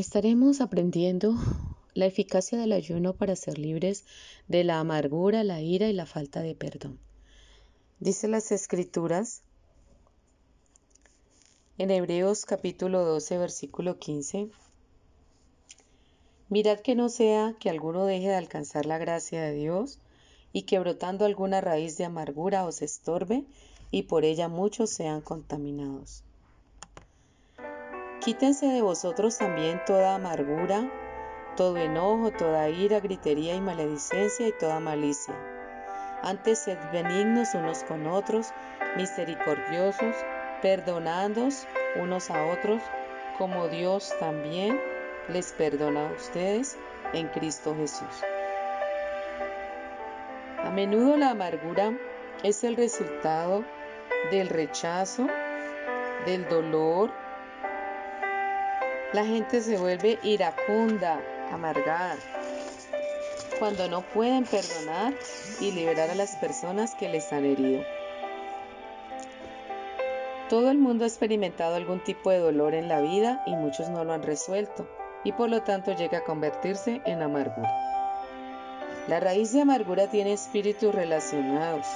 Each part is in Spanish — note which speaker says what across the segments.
Speaker 1: estaremos aprendiendo la eficacia del ayuno para ser libres de la amargura, la ira y la falta de perdón. Dice las escrituras en Hebreos capítulo 12, versículo 15. Mirad que no sea que alguno deje de alcanzar la gracia de Dios y que brotando alguna raíz de amargura os estorbe y por ella muchos sean contaminados. Quítense de vosotros también toda amargura, todo enojo, toda ira, gritería y maledicencia y toda malicia. Antes sed benignos unos con otros, misericordiosos, perdonándoos unos a otros, como Dios también les perdona a ustedes en Cristo Jesús. A menudo la amargura es el resultado del rechazo, del dolor. La gente se vuelve iracunda, amargada, cuando no pueden perdonar y liberar a las personas que les han herido. Todo el mundo ha experimentado algún tipo de dolor en la vida y muchos no lo han resuelto y por lo tanto llega a convertirse en amargura. La raíz de amargura tiene espíritus relacionados,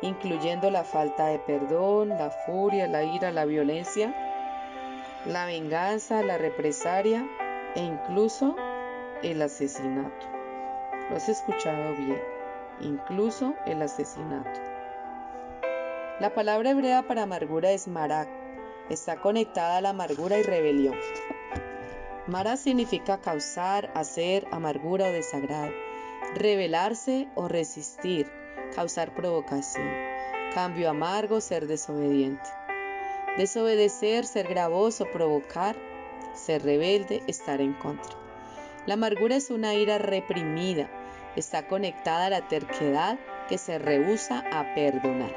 Speaker 1: incluyendo la falta de perdón, la furia, la ira, la violencia, la venganza, la represaria e incluso el asesinato. Lo has escuchado bien, incluso el asesinato. La palabra hebrea para amargura es marak, está conectada a la amargura y rebelión. Mara significa causar, hacer, amargura o desagrado, rebelarse o resistir, causar provocación, cambio amargo, ser desobediente. Desobedecer, ser gravoso, provocar, ser rebelde, estar en contra. La amargura es una ira reprimida, está conectada a la terquedad que se rehúsa a perdonar.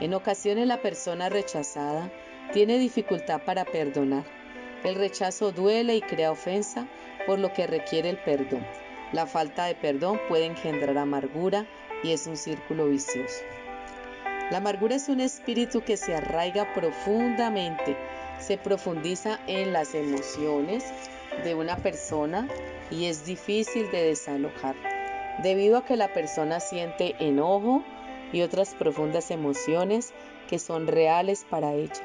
Speaker 1: En ocasiones la persona rechazada tiene dificultad para perdonar. El rechazo duele y crea ofensa, por lo que requiere el perdón. La falta de perdón puede engendrar amargura y es un círculo vicioso. La amargura es un espíritu que se arraiga profundamente, se profundiza en las emociones de una persona y es difícil de desalojar, debido a que la persona siente enojo y otras profundas emociones que son reales para ella.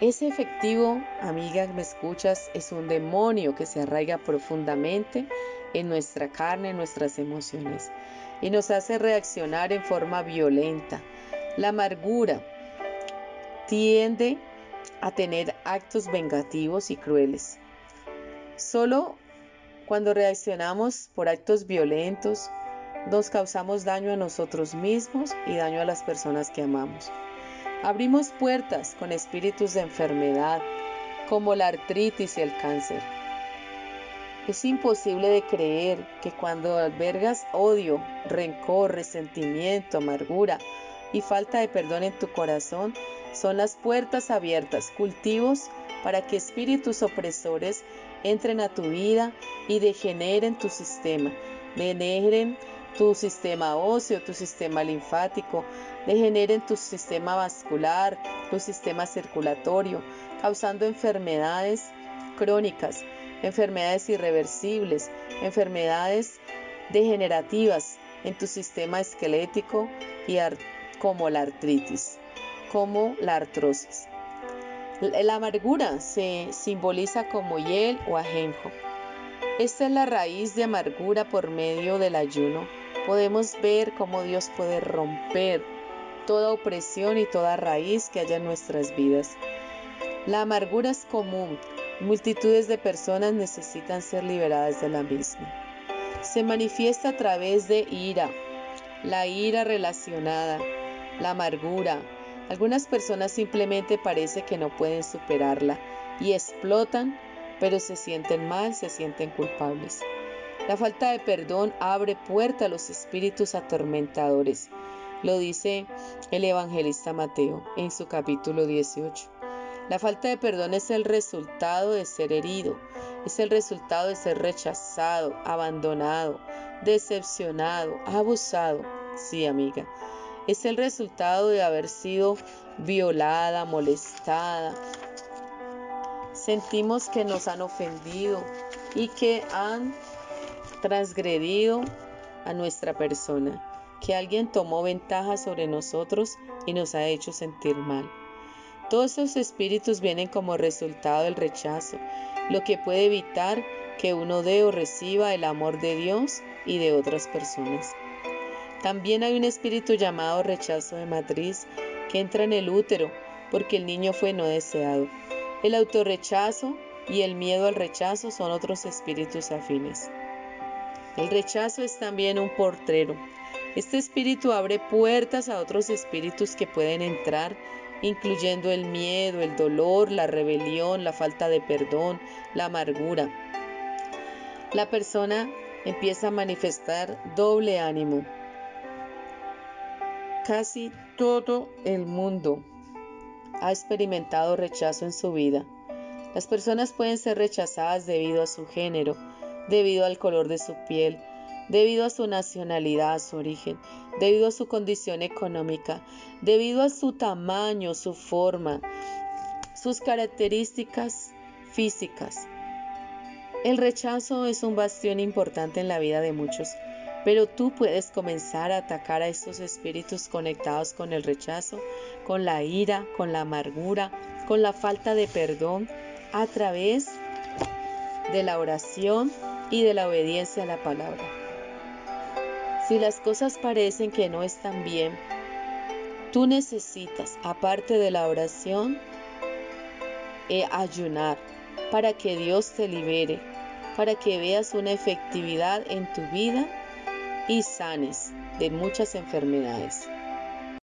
Speaker 1: Ese efectivo, amiga, me escuchas, es un demonio que se arraiga profundamente en nuestra carne, en nuestras emociones, y nos hace reaccionar en forma violenta. La amargura tiende a tener actos vengativos y crueles. Solo cuando reaccionamos por actos violentos, nos causamos daño a nosotros mismos y daño a las personas que amamos. Abrimos puertas con espíritus de enfermedad, como la artritis y el cáncer. Es imposible de creer que cuando albergas odio, rencor, resentimiento, amargura y falta de perdón en tu corazón, son las puertas abiertas, cultivos para que espíritus opresores entren a tu vida y degeneren tu sistema, degeneren tu sistema óseo, tu sistema linfático, degeneren tu sistema vascular, tu sistema circulatorio, causando enfermedades crónicas, enfermedades irreversibles, enfermedades degenerativas en tu sistema esquelético y como la artritis, como la artrosis. La amargura se simboliza como hiel o ajenjo. Esta es la raíz de amargura por medio del ayuno podemos ver cómo Dios puede romper toda opresión y toda raíz que haya en nuestras vidas. La amargura es común, multitudes de personas necesitan ser liberadas de la misma. Se manifiesta a través de ira, la ira relacionada, la amargura. Algunas personas simplemente parece que no pueden superarla y explotan, pero se sienten mal, se sienten culpables. La falta de perdón abre puerta a los espíritus atormentadores. Lo dice el evangelista Mateo en su capítulo 18. La falta de perdón es el resultado de ser herido, es el resultado de ser rechazado, abandonado, decepcionado, abusado. Sí, amiga. Es el resultado de haber sido violada, molestada. Sentimos que nos han ofendido y que han transgredido a nuestra persona, que alguien tomó ventaja sobre nosotros y nos ha hecho sentir mal. Todos esos espíritus vienen como resultado del rechazo, lo que puede evitar que uno dé o reciba el amor de Dios y de otras personas. También hay un espíritu llamado rechazo de matriz que entra en el útero porque el niño fue no deseado. El autorrechazo y el miedo al rechazo son otros espíritus afines. El rechazo es también un portrero. Este espíritu abre puertas a otros espíritus que pueden entrar, incluyendo el miedo, el dolor, la rebelión, la falta de perdón, la amargura. La persona empieza a manifestar doble ánimo. Casi todo el mundo ha experimentado rechazo en su vida. Las personas pueden ser rechazadas debido a su género, debido al color de su piel, debido a su nacionalidad, a su origen, debido a su condición económica, debido a su tamaño, su forma, sus características físicas. El rechazo es un bastión importante en la vida de muchos, pero tú puedes comenzar a atacar a estos espíritus conectados con el rechazo, con la ira, con la amargura, con la falta de perdón, a través de la oración y de la obediencia a la palabra. Si las cosas parecen que no están bien, tú necesitas, aparte de la oración, eh, ayunar para que Dios te libere, para que veas una efectividad en tu vida y sanes de muchas enfermedades.